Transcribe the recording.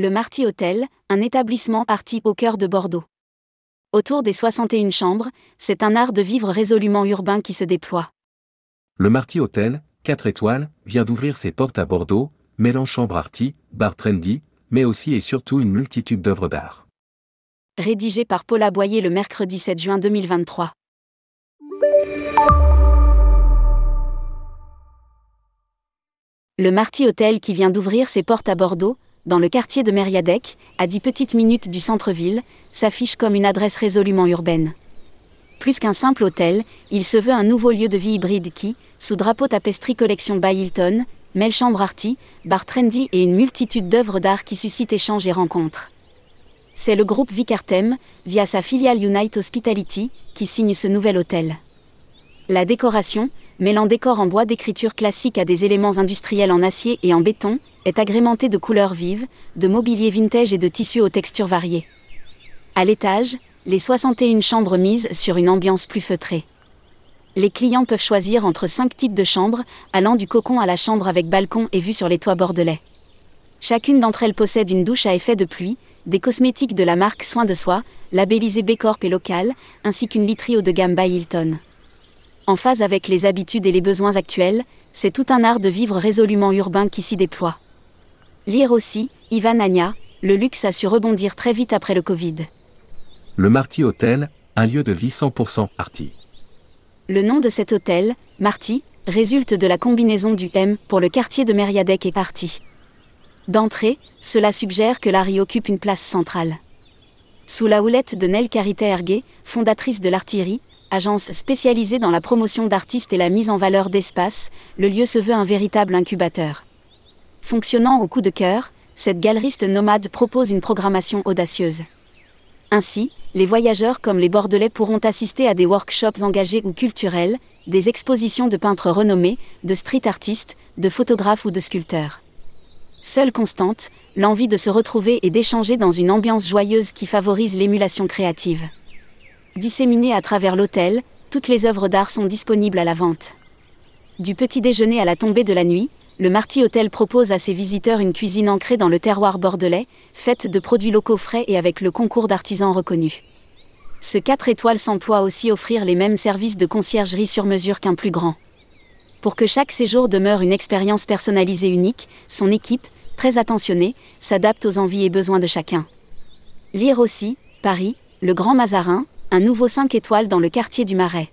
Le Marty Hotel, un établissement arty au cœur de Bordeaux. Autour des 61 chambres, c'est un art de vivre résolument urbain qui se déploie. Le Marty Hotel, 4 étoiles, vient d'ouvrir ses portes à Bordeaux, mélange chambre arty, bar trendy, mais aussi et surtout une multitude d'œuvres d'art. Rédigé par Paula Boyer le mercredi 7 juin 2023. Le Marty Hotel qui vient d'ouvrir ses portes à Bordeaux, dans le quartier de Mériadec, à 10 petites minutes du centre-ville, s'affiche comme une adresse résolument urbaine. Plus qu'un simple hôtel, il se veut un nouveau lieu de vie hybride qui, sous drapeau tapestry collection by Hilton, mêle chambre arty, bar trendy et une multitude d'œuvres d'art qui suscitent échanges et rencontres. C'est le groupe Vicartem, via sa filiale Unite Hospitality, qui signe ce nouvel hôtel. La décoration, mêlant décor en bois d'écriture classique à des éléments industriels en acier et en béton, est agrémentée de couleurs vives, de mobilier vintage et de tissus aux textures variées. À l'étage, les 61 chambres misent sur une ambiance plus feutrée. Les clients peuvent choisir entre 5 types de chambres, allant du cocon à la chambre avec balcon et vue sur les toits bordelais. Chacune d'entre elles possède une douche à effet de pluie, des cosmétiques de la marque Soin de Soi, labellisée B Corp et local, ainsi qu'une literie haut de gamme by Hilton en phase avec les habitudes et les besoins actuels, c'est tout un art de vivre résolument urbain qui s'y déploie. Lire aussi, Ivan Anya, le luxe a su rebondir très vite après le Covid. Le Marty Hotel, un lieu de vie 100% arty. Le nom de cet hôtel, Marty, résulte de la combinaison du M pour le quartier de Mériadec et Party. D'entrée, cela suggère que l'Ari occupe une place centrale. Sous la houlette de Nel Carita Erguet, fondatrice de l'artillerie, agence spécialisée dans la promotion d'artistes et la mise en valeur d'espaces, le lieu se veut un véritable incubateur. Fonctionnant au coup de cœur, cette galeriste nomade propose une programmation audacieuse. Ainsi, les voyageurs comme les Bordelais pourront assister à des workshops engagés ou culturels, des expositions de peintres renommés, de street artistes, de photographes ou de sculpteurs. Seule constante, l'envie de se retrouver et d'échanger dans une ambiance joyeuse qui favorise l'émulation créative. Disséminées à travers l'hôtel, toutes les œuvres d'art sont disponibles à la vente. Du petit déjeuner à la tombée de la nuit, le Marty Hotel propose à ses visiteurs une cuisine ancrée dans le terroir bordelais, faite de produits locaux frais et avec le concours d'artisans reconnus. Ce 4 étoiles s'emploie aussi à offrir les mêmes services de conciergerie sur mesure qu'un plus grand. Pour que chaque séjour demeure une expérience personnalisée unique, son équipe, très attentionnée, s'adapte aux envies et besoins de chacun. Lire aussi, Paris, le Grand Mazarin, un nouveau 5 étoiles dans le quartier du Marais.